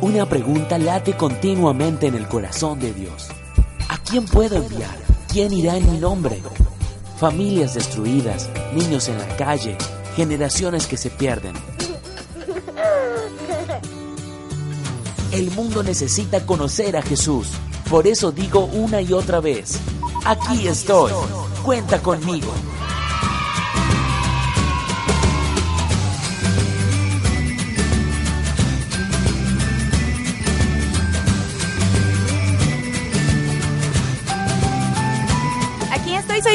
Una pregunta late continuamente en el corazón de Dios. ¿A quién puedo enviar? ¿Quién irá en mi nombre? Familias destruidas, niños en la calle, generaciones que se pierden. El mundo necesita conocer a Jesús. Por eso digo una y otra vez, aquí estoy, cuenta conmigo.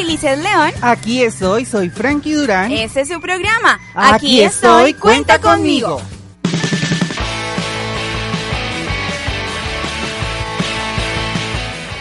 Estoy, Lizeth León. Aquí estoy, soy Frankie Durán. Ese es su programa. Aquí estoy, cuenta conmigo.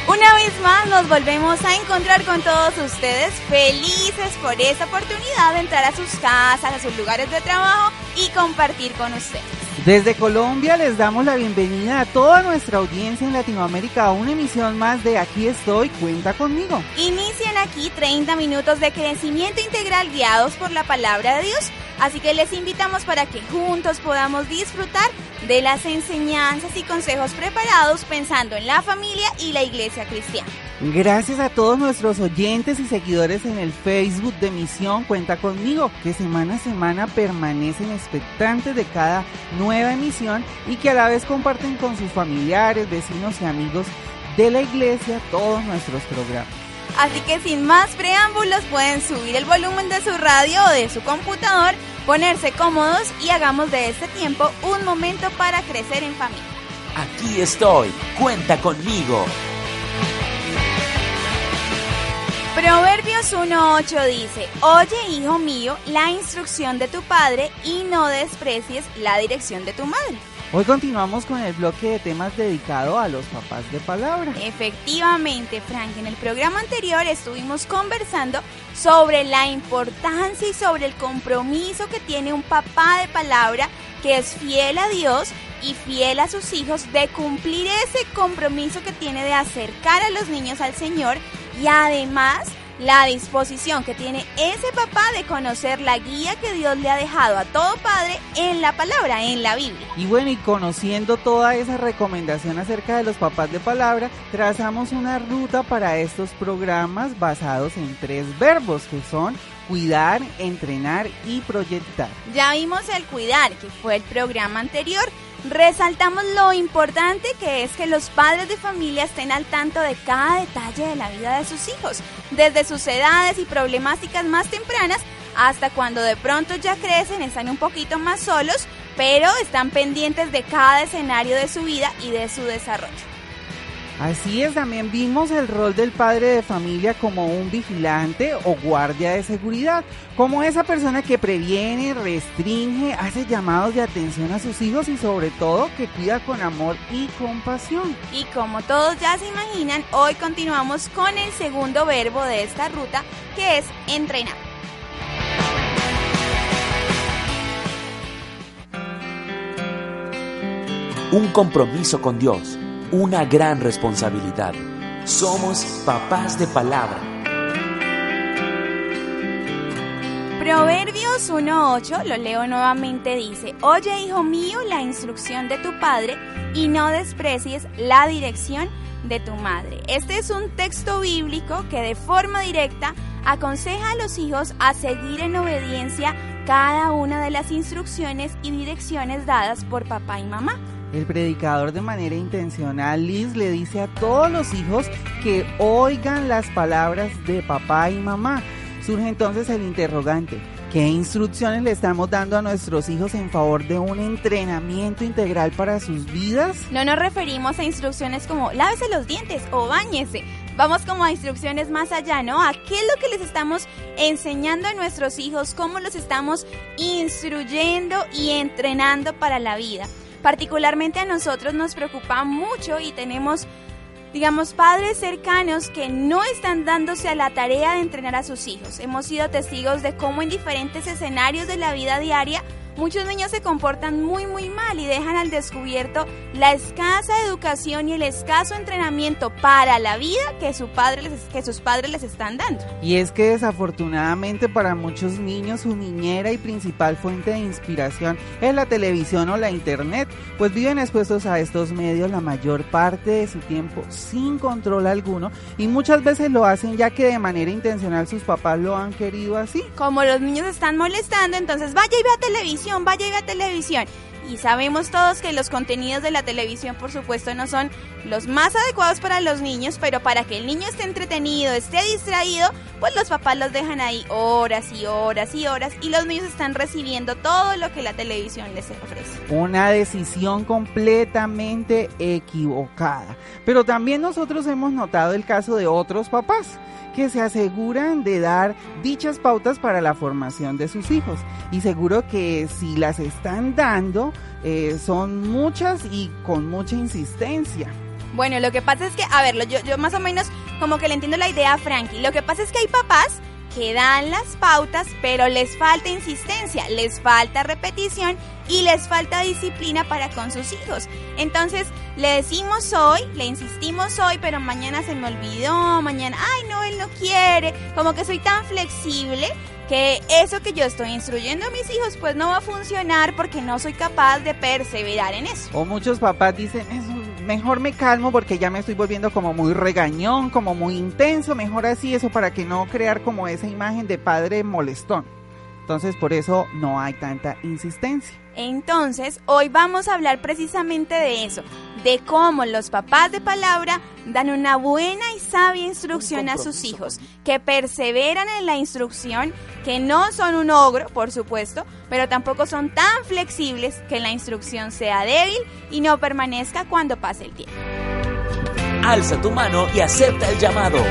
Una vez más nos volvemos a encontrar con todos ustedes, felices por esta oportunidad de entrar a sus casas, a sus lugares de trabajo y compartir con ustedes. Desde Colombia les damos la bienvenida a toda nuestra audiencia en Latinoamérica a una emisión más de Aquí estoy, cuenta conmigo. Inician aquí 30 minutos de crecimiento integral guiados por la palabra de Dios, así que les invitamos para que juntos podamos disfrutar de las enseñanzas y consejos preparados pensando en la familia y la iglesia cristiana. Gracias a todos nuestros oyentes y seguidores en el Facebook de Misión Cuenta conmigo, que semana a semana permanecen expectantes de cada nueva emisión y que a la vez comparten con sus familiares, vecinos y amigos de la iglesia todos nuestros programas. Así que sin más preámbulos pueden subir el volumen de su radio o de su computador, ponerse cómodos y hagamos de este tiempo un momento para crecer en familia. Aquí estoy, cuenta conmigo. Proverbios 1.8 dice, Oye hijo mío la instrucción de tu padre y no desprecies la dirección de tu madre. Hoy continuamos con el bloque de temas dedicado a los papás de palabra. Efectivamente, Frank, en el programa anterior estuvimos conversando sobre la importancia y sobre el compromiso que tiene un papá de palabra que es fiel a Dios y fiel a sus hijos de cumplir ese compromiso que tiene de acercar a los niños al Señor y además la disposición que tiene ese papá de conocer la guía que Dios le ha dejado a todo padre en la palabra, en la Biblia. Y bueno, y conociendo toda esa recomendación acerca de los papás de palabra, trazamos una ruta para estos programas basados en tres verbos que son cuidar, entrenar y proyectar. Ya vimos el cuidar, que fue el programa anterior. Resaltamos lo importante que es que los padres de familia estén al tanto de cada detalle de la vida de sus hijos, desde sus edades y problemáticas más tempranas hasta cuando de pronto ya crecen, están un poquito más solos, pero están pendientes de cada escenario de su vida y de su desarrollo. Así es, también vimos el rol del padre de familia como un vigilante o guardia de seguridad, como esa persona que previene, restringe, hace llamados de atención a sus hijos y sobre todo que cuida con amor y compasión. Y como todos ya se imaginan, hoy continuamos con el segundo verbo de esta ruta, que es entrenar. Un compromiso con Dios, una gran responsabilidad. Somos papás de palabra. Proverbios 1.8, lo leo nuevamente, dice, Oye hijo mío la instrucción de tu padre y no desprecies la dirección de tu madre. Este es un texto bíblico que de forma directa aconseja a los hijos a seguir en obediencia cada una de las instrucciones y direcciones dadas por papá y mamá. El predicador de manera intencional, Liz, le dice a todos los hijos que oigan las palabras de papá y mamá. Surge entonces el interrogante, ¿qué instrucciones le estamos dando a nuestros hijos en favor de un entrenamiento integral para sus vidas? No nos referimos a instrucciones como lávese los dientes o báñese. Vamos como a instrucciones más allá, ¿no? ¿A qué es lo que les estamos enseñando a nuestros hijos? ¿Cómo los estamos instruyendo y entrenando para la vida? Particularmente a nosotros nos preocupa mucho y tenemos digamos, padres cercanos que no están dándose a la tarea de entrenar a sus hijos. Hemos sido testigos de cómo en diferentes escenarios de la vida diaria Muchos niños se comportan muy muy mal y dejan al descubierto la escasa educación y el escaso entrenamiento para la vida que, su padre que sus padres les están dando. Y es que desafortunadamente para muchos niños su niñera y principal fuente de inspiración es la televisión o la internet, pues viven expuestos a estos medios la mayor parte de su tiempo sin control alguno y muchas veces lo hacen ya que de manera intencional sus papás lo han querido así. Como los niños están molestando, entonces vaya y vea televisión vaya y televisión. Y sabemos todos que los contenidos de la televisión, por supuesto, no son los más adecuados para los niños, pero para que el niño esté entretenido, esté distraído, pues los papás los dejan ahí horas y horas y horas y los niños están recibiendo todo lo que la televisión les ofrece. Una decisión completamente equivocada. Pero también nosotros hemos notado el caso de otros papás que se aseguran de dar dichas pautas para la formación de sus hijos. Y seguro que si las están dando, eh, son muchas y con mucha insistencia. Bueno, lo que pasa es que, a ver, yo, yo más o menos como que le entiendo la idea a Frankie. Lo que pasa es que hay papás que dan las pautas, pero les falta insistencia, les falta repetición y les falta disciplina para con sus hijos. Entonces, le decimos hoy, le insistimos hoy, pero mañana se me olvidó, mañana, ay, no, él no quiere, como que soy tan flexible que eso que yo estoy instruyendo a mis hijos pues no va a funcionar porque no soy capaz de perseverar en eso. O muchos papás dicen, mejor me calmo porque ya me estoy volviendo como muy regañón, como muy intenso, mejor así eso para que no crear como esa imagen de padre molestón. Entonces por eso no hay tanta insistencia. Entonces, hoy vamos a hablar precisamente de eso, de cómo los papás de palabra dan una buena y sabia instrucción a sus hijos, que perseveran en la instrucción, que no son un ogro, por supuesto, pero tampoco son tan flexibles que la instrucción sea débil y no permanezca cuando pase el tiempo. Alza tu mano y acepta el llamado.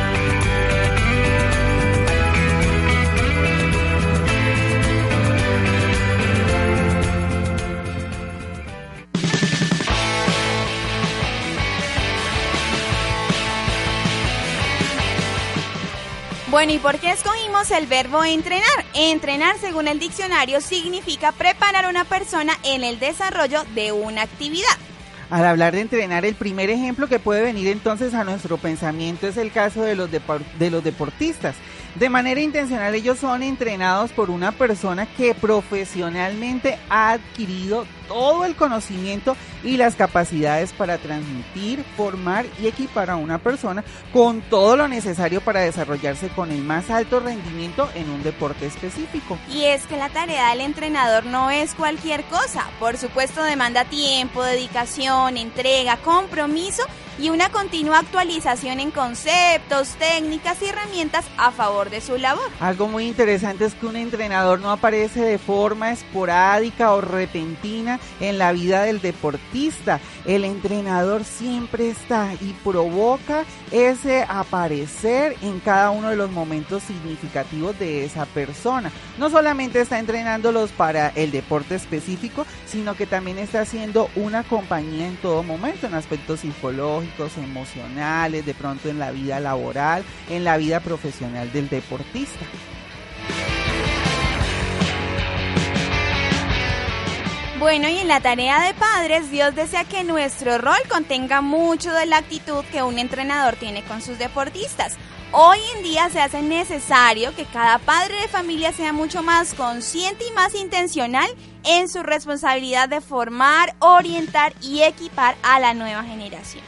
Bueno, ¿y por qué escogimos el verbo entrenar? Entrenar, según el diccionario, significa preparar a una persona en el desarrollo de una actividad. Al hablar de entrenar, el primer ejemplo que puede venir entonces a nuestro pensamiento es el caso de los, de los deportistas. De manera intencional ellos son entrenados por una persona que profesionalmente ha adquirido todo el conocimiento y las capacidades para transmitir, formar y equipar a una persona con todo lo necesario para desarrollarse con el más alto rendimiento en un deporte específico. Y es que la tarea del entrenador no es cualquier cosa. Por supuesto demanda tiempo, dedicación, entrega, compromiso y una continua actualización en conceptos, técnicas y herramientas a favor de su labor. Algo muy interesante es que un entrenador no aparece de forma esporádica o repentina en la vida del deportista. El entrenador siempre está y provoca ese aparecer en cada uno de los momentos significativos de esa persona. No solamente está entrenándolos para el deporte específico, sino que también está haciendo una compañía en todo momento, en aspectos psicológicos, emocionales, de pronto en la vida laboral, en la vida profesional del deportista. Bueno, y en la tarea de padres, Dios desea que nuestro rol contenga mucho de la actitud que un entrenador tiene con sus deportistas. Hoy en día se hace necesario que cada padre de familia sea mucho más consciente y más intencional en su responsabilidad de formar, orientar y equipar a la nueva generación.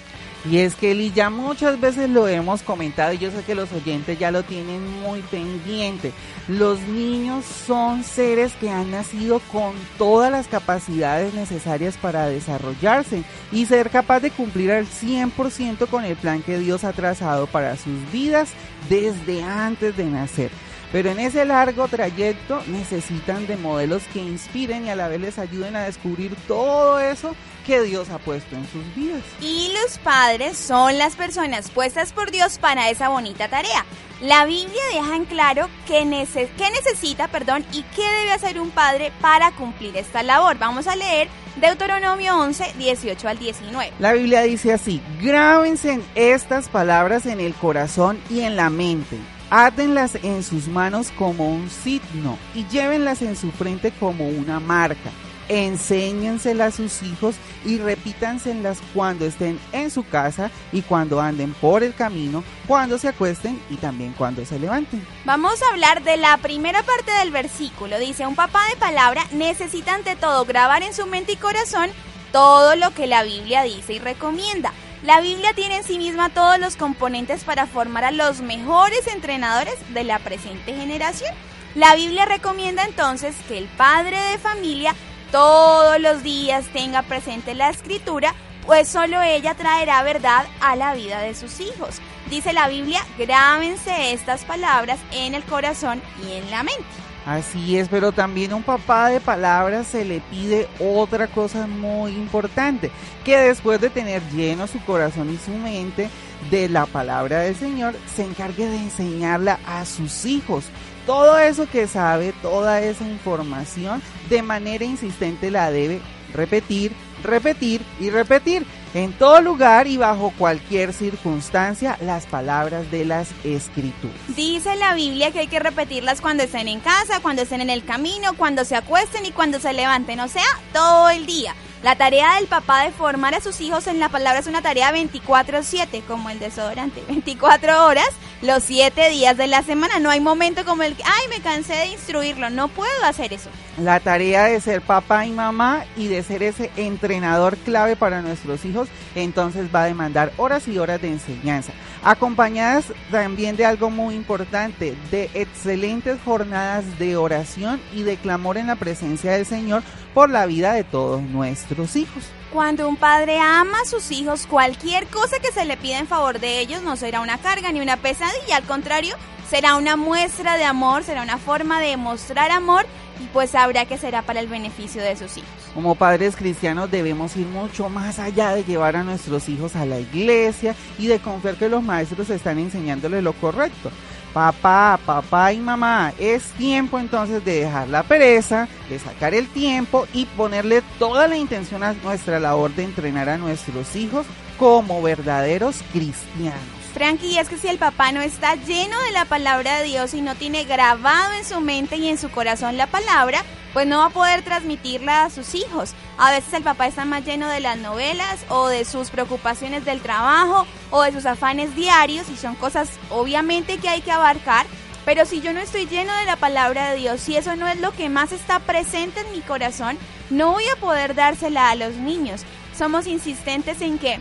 Y es que Eli, ya muchas veces lo hemos comentado y yo sé que los oyentes ya lo tienen muy pendiente. Los niños son seres que han nacido con todas las capacidades necesarias para desarrollarse y ser capaz de cumplir al 100% con el plan que Dios ha trazado para sus vidas desde antes de nacer. Pero en ese largo trayecto necesitan de modelos que inspiren y a la vez les ayuden a descubrir todo eso que Dios ha puesto en sus vidas. Y los padres son las personas puestas por Dios para esa bonita tarea. La Biblia deja en claro qué, necesita perdón, y qué debe hacer un padre para cumplir esta labor. Vamos a leer Deuteronomio 11, 18 al 19. La Biblia dice así, grábense estas palabras en el corazón y en la mente. Átenlas en sus manos como un signo y llévenlas en su frente como una marca enséñenselas a sus hijos y repítanselas cuando estén en su casa y cuando anden por el camino, cuando se acuesten y también cuando se levanten. Vamos a hablar de la primera parte del versículo. Dice, un papá de palabra necesita ante todo grabar en su mente y corazón todo lo que la Biblia dice y recomienda. La Biblia tiene en sí misma todos los componentes para formar a los mejores entrenadores de la presente generación. La Biblia recomienda entonces que el padre de familia todos los días tenga presente la escritura, pues solo ella traerá verdad a la vida de sus hijos. Dice la Biblia, grábense estas palabras en el corazón y en la mente. Así es, pero también un papá de palabras se le pide otra cosa muy importante, que después de tener lleno su corazón y su mente de la palabra del Señor, se encargue de enseñarla a sus hijos todo eso que sabe, toda esa información, de manera insistente la debe repetir, repetir y repetir. En todo lugar y bajo cualquier circunstancia, las palabras de las escrituras. Dice la Biblia que hay que repetirlas cuando estén en casa, cuando estén en el camino, cuando se acuesten y cuando se levanten, o sea, todo el día. La tarea del papá de formar a sus hijos en la palabra es una tarea 24/7, como el desodorante, 24 horas, los 7 días de la semana. No hay momento como el que, ay, me cansé de instruirlo, no puedo hacer eso. La tarea de ser papá y mamá y de ser ese entrenador clave para nuestros hijos, entonces va a demandar horas y horas de enseñanza, acompañadas también de algo muy importante, de excelentes jornadas de oración y de clamor en la presencia del Señor por la vida de todos nuestros hijos. Cuando un padre ama a sus hijos, cualquier cosa que se le pida en favor de ellos no será una carga ni una pesadilla, al contrario, será una muestra de amor, será una forma de mostrar amor pues sabrá que será para el beneficio de sus hijos. Como padres cristianos debemos ir mucho más allá de llevar a nuestros hijos a la iglesia y de confiar que los maestros están enseñándoles lo correcto. Papá, papá y mamá, es tiempo entonces de dejar la pereza, de sacar el tiempo y ponerle toda la intención a nuestra labor de entrenar a nuestros hijos como verdaderos cristianos. Frankie, es que si el papá no está lleno de la palabra de Dios y no tiene grabado en su mente y en su corazón la palabra, pues no va a poder transmitirla a sus hijos. A veces el papá está más lleno de las novelas o de sus preocupaciones del trabajo o de sus afanes diarios y son cosas obviamente que hay que abarcar. Pero si yo no estoy lleno de la palabra de Dios, si eso no es lo que más está presente en mi corazón, no voy a poder dársela a los niños. Somos insistentes en que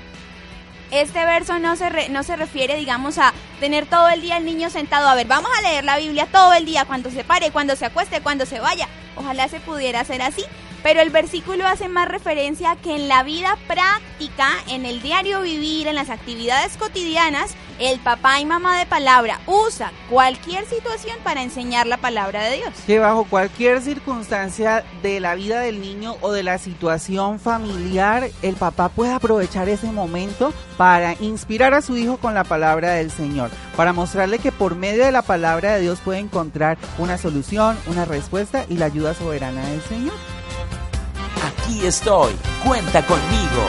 este verso no se, no se refiere, digamos, a tener todo el día el niño sentado. A ver, vamos a leer la Biblia todo el día, cuando se pare, cuando se acueste, cuando se vaya. Ojalá se pudiera hacer así. Pero el versículo hace más referencia a que en la vida práctica, en el diario vivir, en las actividades cotidianas, el papá y mamá de palabra usa cualquier situación para enseñar la palabra de Dios. Que bajo cualquier circunstancia de la vida del niño o de la situación familiar, el papá puede aprovechar ese momento para inspirar a su hijo con la palabra del Señor, para mostrarle que por medio de la palabra de Dios puede encontrar una solución, una respuesta y la ayuda soberana del Señor aquí estoy, cuenta conmigo.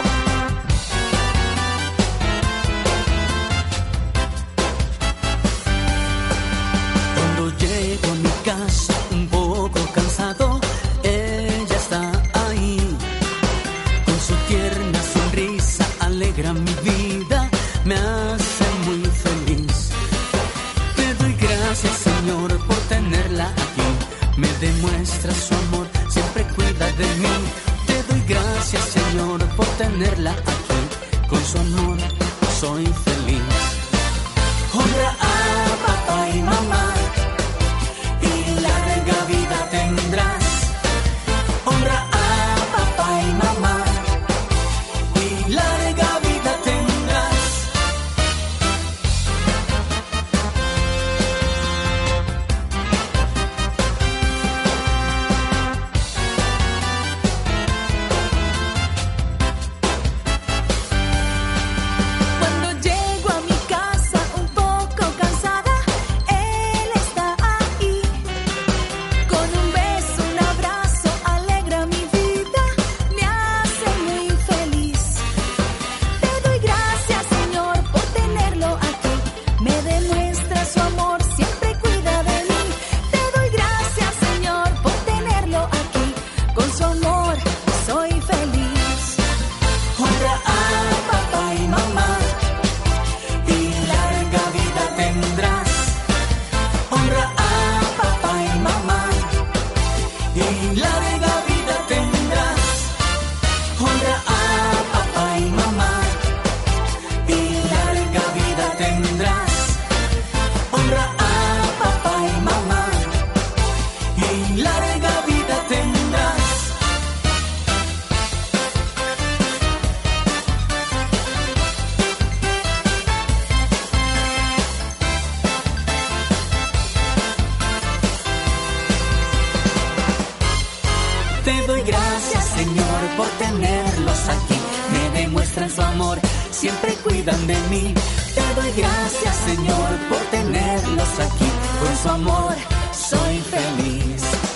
Cuando llego a mi casa un poco cansado, ella está ahí. Con su tierna sonrisa alegra mi vida, me hace muy feliz. Te doy gracias Señor por tenerla aquí, me demuestra su amor siempre cuida de mí. Gracias Señor por tenerla aquí, con su amor soy feliz. Gracias, Señor, por tenerlos aquí. Con su amor soy feliz.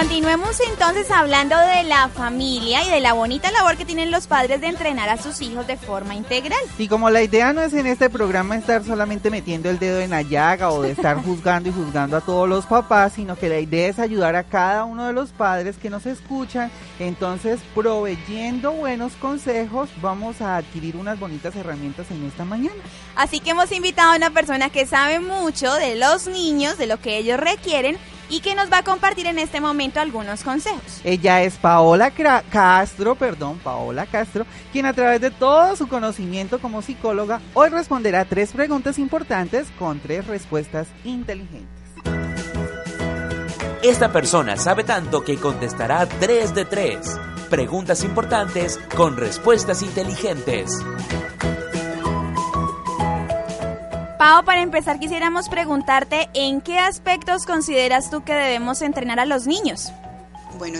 Continuemos entonces hablando de la familia y de la bonita labor que tienen los padres de entrenar a sus hijos de forma integral. Y como la idea no es en este programa estar solamente metiendo el dedo en la llaga o de estar juzgando y juzgando a todos los papás, sino que la idea es ayudar a cada uno de los padres que nos escuchan. Entonces, proveyendo buenos consejos, vamos a adquirir unas bonitas herramientas en esta mañana. Así que hemos invitado a una persona que sabe mucho de los niños, de lo que ellos requieren y que nos va a compartir en este momento algunos consejos. Ella es Paola Castro, perdón, Paola Castro, quien a través de todo su conocimiento como psicóloga hoy responderá tres preguntas importantes con tres respuestas inteligentes. Esta persona sabe tanto que contestará tres de tres. Preguntas importantes con respuestas inteligentes. Pau, para empezar quisiéramos preguntarte en qué aspectos consideras tú que debemos entrenar a los niños. Bueno,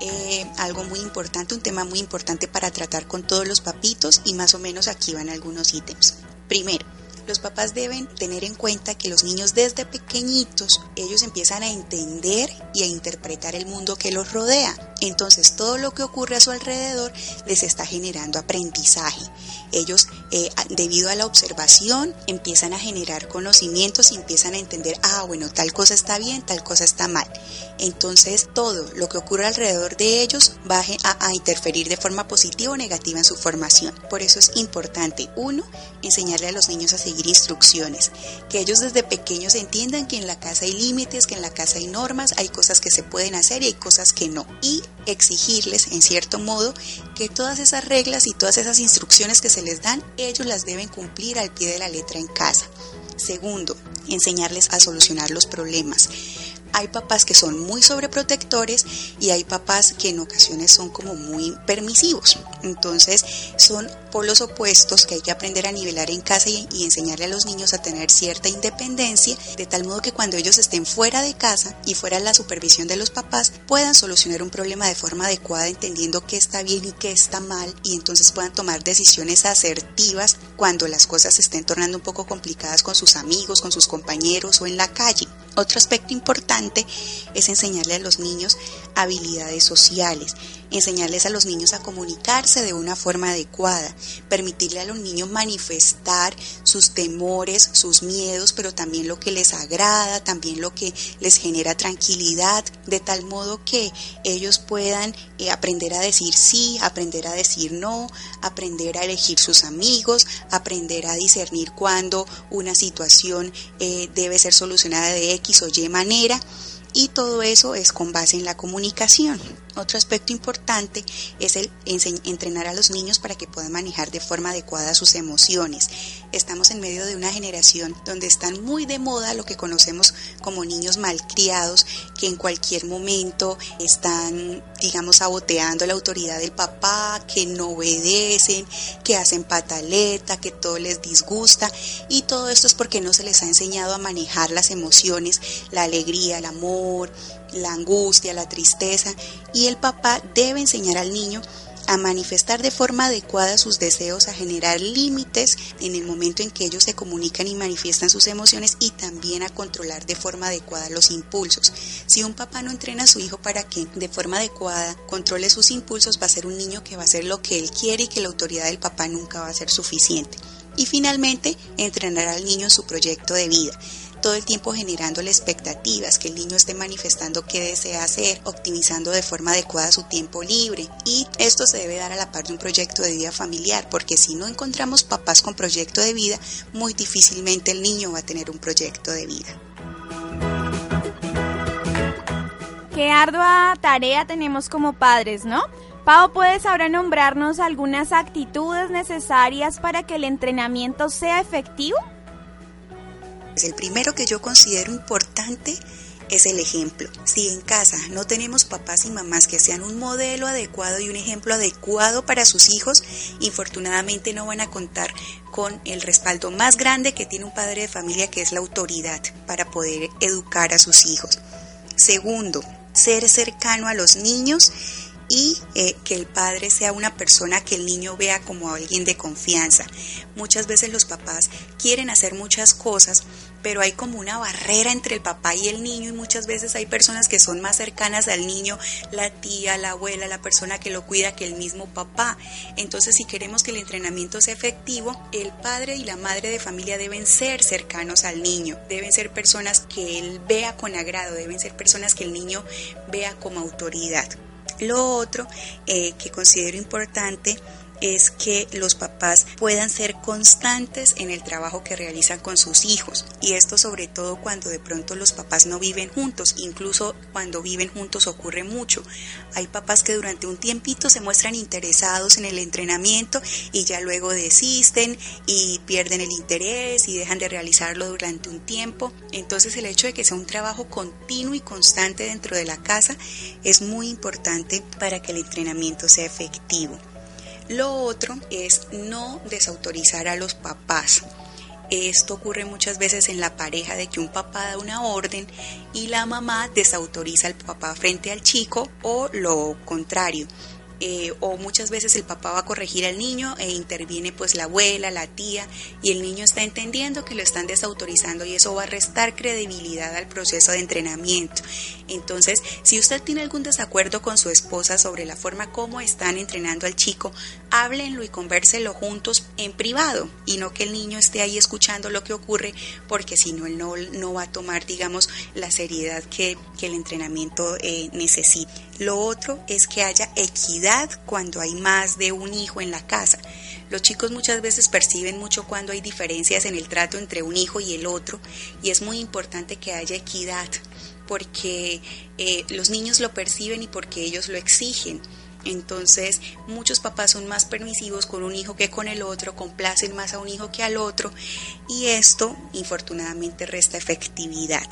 eh, algo muy importante, un tema muy importante para tratar con todos los papitos y más o menos aquí van algunos ítems. Primero, los papás deben tener en cuenta que los niños desde pequeñitos, ellos empiezan a entender y a interpretar el mundo que los rodea. Entonces todo lo que ocurre a su alrededor les está generando aprendizaje. Ellos, eh, debido a la observación, empiezan a generar conocimientos y empiezan a entender, ah, bueno, tal cosa está bien, tal cosa está mal. Entonces todo lo que ocurre alrededor de ellos va a, a interferir de forma positiva o negativa en su formación. Por eso es importante, uno, enseñarle a los niños a seguir instrucciones, que ellos desde pequeños entiendan que en la casa hay límites, que en la casa hay normas, hay cosas que se pueden hacer y hay cosas que no. Y exigirles, en cierto modo, que todas esas reglas y todas esas instrucciones que se les dan, ellos las deben cumplir al pie de la letra en casa. Segundo, enseñarles a solucionar los problemas hay papás que son muy sobreprotectores y hay papás que en ocasiones son como muy permisivos. Entonces son polos opuestos que hay que aprender a nivelar en casa y, enseñarle a los niños a tener cierta independencia, de tal modo que cuando ellos estén fuera de casa y fuera de la supervisión de los papás, puedan solucionar un problema de forma adecuada, entendiendo qué está bien y qué está mal, y entonces puedan tomar decisiones asertivas cuando las cosas se estén tornando un poco complicadas con sus amigos, con sus compañeros o en la calle. Otro aspecto importante es enseñarle a los niños habilidades sociales, enseñarles a los niños a comunicarse de una forma adecuada, permitirle a los niños manifestar sus temores, sus miedos, pero también lo que les agrada, también lo que les genera tranquilidad, de tal modo que ellos puedan eh, aprender a decir sí, aprender a decir no, aprender a elegir sus amigos, aprender a discernir cuándo una situación eh, debe ser solucionada de X o Y manera y todo eso es con base en la comunicación. Otro aspecto importante es el entrenar a los niños para que puedan manejar de forma adecuada sus emociones. Estamos en medio de una generación donde están muy de moda lo que conocemos como niños malcriados, que en cualquier momento están, digamos, saboteando la autoridad del papá, que no obedecen, que hacen pataleta, que todo les disgusta. Y todo esto es porque no se les ha enseñado a manejar las emociones, la alegría, el amor, la angustia, la tristeza, y el papá debe enseñar al niño a manifestar de forma adecuada sus deseos, a generar límites en el momento en que ellos se comunican y manifiestan sus emociones y también a controlar de forma adecuada los impulsos. Si un papá no entrena a su hijo para que de forma adecuada controle sus impulsos, va a ser un niño que va a hacer lo que él quiere y que la autoridad del papá nunca va a ser suficiente. Y finalmente, entrenar al niño en su proyecto de vida todo el tiempo generándole expectativas, que el niño esté manifestando qué desea hacer, optimizando de forma adecuada su tiempo libre. Y esto se debe dar a la par de un proyecto de vida familiar, porque si no encontramos papás con proyecto de vida, muy difícilmente el niño va a tener un proyecto de vida. Qué ardua tarea tenemos como padres, ¿no? Pau, ¿puedes ahora nombrarnos algunas actitudes necesarias para que el entrenamiento sea efectivo? El primero que yo considero importante es el ejemplo. Si en casa no tenemos papás y mamás que sean un modelo adecuado y un ejemplo adecuado para sus hijos, infortunadamente no van a contar con el respaldo más grande que tiene un padre de familia, que es la autoridad para poder educar a sus hijos. Segundo, ser cercano a los niños y eh, que el padre sea una persona que el niño vea como alguien de confianza. Muchas veces los papás quieren hacer muchas cosas, pero hay como una barrera entre el papá y el niño y muchas veces hay personas que son más cercanas al niño, la tía, la abuela, la persona que lo cuida que el mismo papá. Entonces si queremos que el entrenamiento sea efectivo, el padre y la madre de familia deben ser cercanos al niño, deben ser personas que él vea con agrado, deben ser personas que el niño vea como autoridad. Lo otro eh, que considero importante es que los papás puedan ser constantes en el trabajo que realizan con sus hijos y esto sobre todo cuando de pronto los papás no viven juntos, incluso cuando viven juntos ocurre mucho. Hay papás que durante un tiempito se muestran interesados en el entrenamiento y ya luego desisten y pierden el interés y dejan de realizarlo durante un tiempo. Entonces el hecho de que sea un trabajo continuo y constante dentro de la casa es muy importante para que el entrenamiento sea efectivo. Lo otro es no desautorizar a los papás. Esto ocurre muchas veces en la pareja de que un papá da una orden y la mamá desautoriza al papá frente al chico o lo contrario. Eh, o muchas veces el papá va a corregir al niño e interviene pues la abuela, la tía y el niño está entendiendo que lo están desautorizando y eso va a restar credibilidad al proceso de entrenamiento. Entonces, si usted tiene algún desacuerdo con su esposa sobre la forma como están entrenando al chico, háblenlo y convérselo juntos en privado y no que el niño esté ahí escuchando lo que ocurre porque si no, él no, va a tomar, digamos, la seriedad que, el entrenamiento eh, necesita. Lo otro es que haya equidad cuando hay más de un hijo en la casa. Los chicos muchas veces perciben mucho cuando hay diferencias en el trato entre un hijo y el otro y es muy importante que haya equidad porque eh, los niños lo perciben y porque ellos lo exigen. Entonces, muchos papás son más permisivos con un hijo que con el otro, complacen más a un hijo que al otro y esto, infortunadamente, resta efectividad.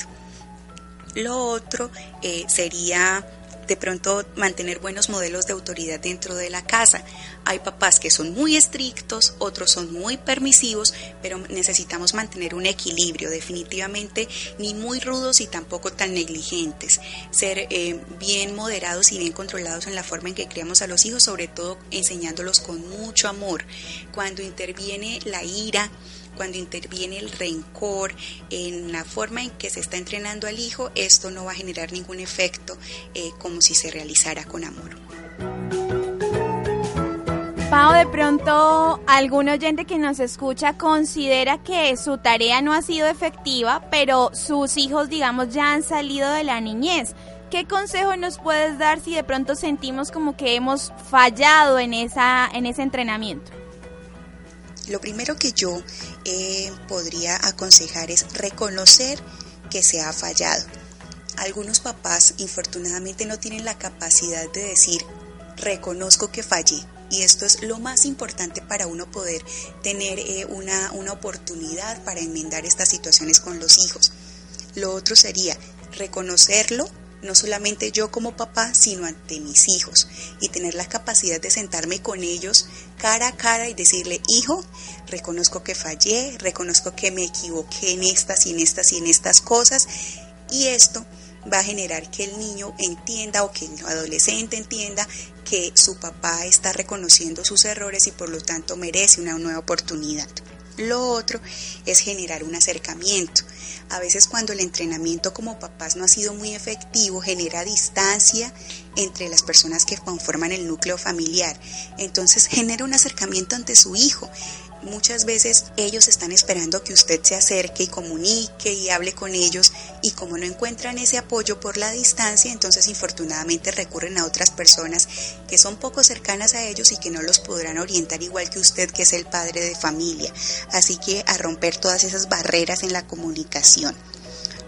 Lo otro eh, sería de pronto mantener buenos modelos de autoridad dentro de la casa. Hay papás que son muy estrictos, otros son muy permisivos, pero necesitamos mantener un equilibrio, definitivamente ni muy rudos y tampoco tan negligentes. Ser eh, bien moderados y bien controlados en la forma en que criamos a los hijos, sobre todo enseñándolos con mucho amor. Cuando interviene la ira, cuando interviene el rencor en la forma en que se está entrenando al hijo, esto no va a generar ningún efecto eh, como si se realizara con amor. Pau, de pronto algún oyente que nos escucha considera que su tarea no ha sido efectiva, pero sus hijos, digamos, ya han salido de la niñez. ¿Qué consejo nos puedes dar si de pronto sentimos como que hemos fallado en, esa, en ese entrenamiento? Lo primero que yo eh, podría aconsejar es reconocer que se ha fallado. Algunos papás infortunadamente no tienen la capacidad de decir reconozco que fallé. Y esto es lo más importante para uno poder tener eh, una, una oportunidad para enmendar estas situaciones con los hijos. Lo otro sería reconocerlo no solamente yo como papá, sino ante mis hijos y tener la capacidad de sentarme con ellos cara a cara y decirle, hijo, reconozco que fallé, reconozco que me equivoqué en estas y en estas y en estas cosas y esto va a generar que el niño entienda o que el adolescente entienda que su papá está reconociendo sus errores y por lo tanto merece una nueva oportunidad. Lo otro es generar un acercamiento. A veces cuando el entrenamiento como papás no ha sido muy efectivo, genera distancia entre las personas que conforman el núcleo familiar. Entonces genera un acercamiento ante su hijo Muchas veces ellos están esperando que usted se acerque y comunique y hable con ellos y como no encuentran ese apoyo por la distancia, entonces infortunadamente recurren a otras personas que son poco cercanas a ellos y que no los podrán orientar igual que usted que es el padre de familia. Así que a romper todas esas barreras en la comunicación.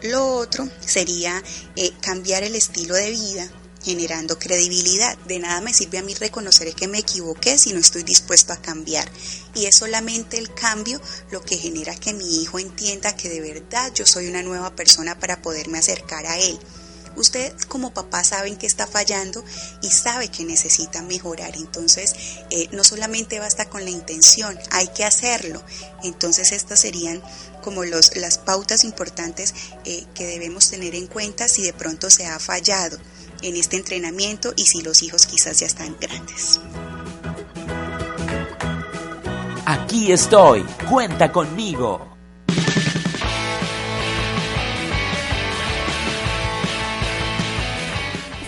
Lo otro sería eh, cambiar el estilo de vida generando credibilidad. De nada me sirve a mí reconocer que me equivoqué si no estoy dispuesto a cambiar. Y es solamente el cambio lo que genera que mi hijo entienda que de verdad yo soy una nueva persona para poderme acercar a él. Usted como papá saben que está fallando y sabe que necesita mejorar. Entonces, eh, no solamente basta con la intención, hay que hacerlo. Entonces, estas serían como los, las pautas importantes eh, que debemos tener en cuenta si de pronto se ha fallado en este entrenamiento y si los hijos quizás ya están grandes. Aquí estoy, cuenta conmigo.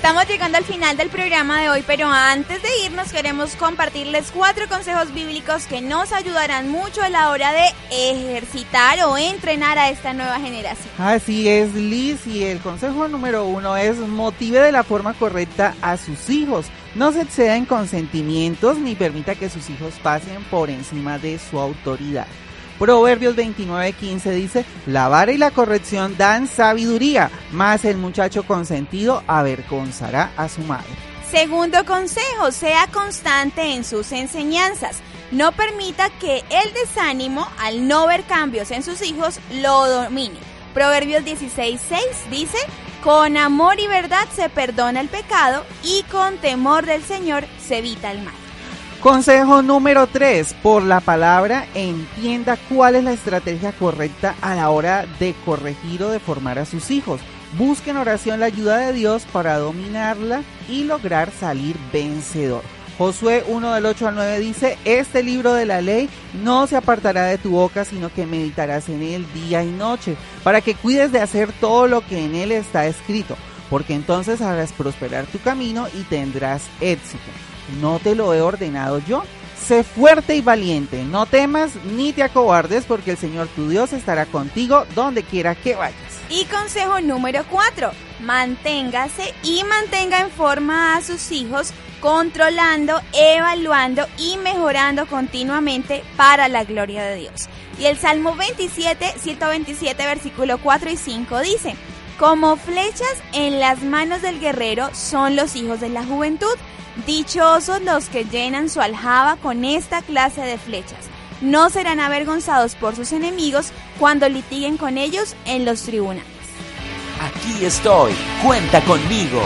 Estamos llegando al final del programa de hoy, pero antes de irnos queremos compartirles cuatro consejos bíblicos que nos ayudarán mucho a la hora de ejercitar o entrenar a esta nueva generación. Así es, Liz, y el consejo número uno es motive de la forma correcta a sus hijos. No se exceda en consentimientos ni permita que sus hijos pasen por encima de su autoridad. Proverbios 29:15 dice, la vara y la corrección dan sabiduría, mas el muchacho consentido avergonzará a su madre. Segundo consejo, sea constante en sus enseñanzas. No permita que el desánimo al no ver cambios en sus hijos lo domine. Proverbios 16:6 dice, con amor y verdad se perdona el pecado y con temor del Señor se evita el mal. Consejo número 3. Por la palabra entienda cuál es la estrategia correcta a la hora de corregir o de formar a sus hijos. Busque en oración la ayuda de Dios para dominarla y lograr salir vencedor. Josué 1 del 8 al 9 dice, este libro de la ley no se apartará de tu boca, sino que meditarás en él día y noche, para que cuides de hacer todo lo que en él está escrito, porque entonces harás prosperar tu camino y tendrás éxito. ¿No te lo he ordenado yo? Sé fuerte y valiente, no temas ni te acobardes, porque el Señor tu Dios estará contigo donde quiera que vayas. Y consejo número 4, manténgase y mantenga en forma a sus hijos, controlando, evaluando y mejorando continuamente para la gloria de Dios. Y el Salmo 27, 127, versículo 4 y 5 dice, como flechas en las manos del guerrero son los hijos de la juventud Dichosos los que llenan su aljaba con esta clase de flechas. No serán avergonzados por sus enemigos cuando litiguen con ellos en los tribunales. Aquí estoy, cuenta conmigo.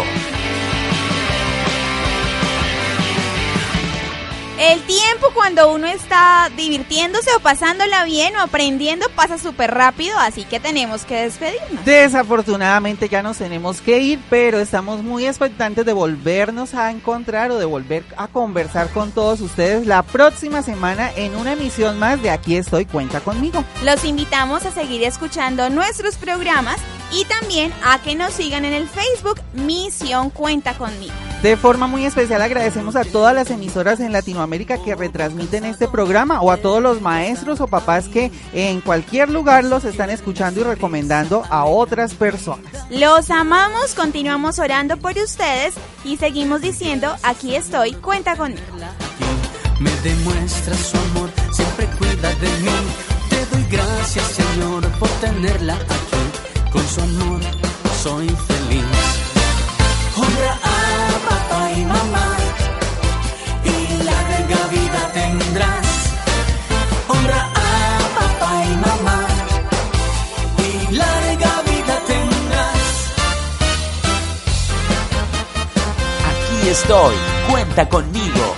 El tiempo cuando uno está divirtiéndose o pasándola bien o aprendiendo pasa súper rápido, así que tenemos que despedirnos. Desafortunadamente ya nos tenemos que ir, pero estamos muy expectantes de volvernos a encontrar o de volver a conversar con todos ustedes la próxima semana en una emisión más de Aquí estoy, cuenta conmigo. Los invitamos a seguir escuchando nuestros programas y también a que nos sigan en el Facebook Misión Cuenta conmigo. De forma muy especial agradecemos a todas las emisoras en Latinoamérica que retransmiten este programa o a todos los maestros o papás que en cualquier lugar los están escuchando y recomendando a otras personas. Los amamos, continuamos orando por ustedes y seguimos diciendo, aquí estoy, cuenta conmigo. Me demuestra su amor, siempre cuida de mí. Te doy gracias Señor por tenerla aquí. Con su amor soy feliz. Estoy, cuenta conmigo.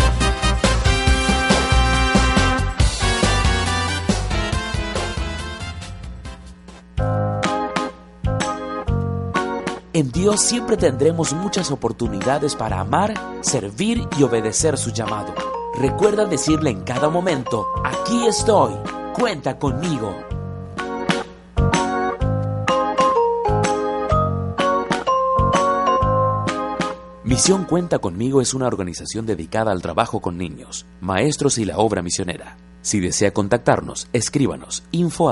En Dios siempre tendremos muchas oportunidades para amar, servir y obedecer su llamado. Recuerda decirle en cada momento, aquí estoy, cuenta conmigo. Misión Cuenta conmigo es una organización dedicada al trabajo con niños, maestros y la obra misionera. Si desea contactarnos, escríbanos info.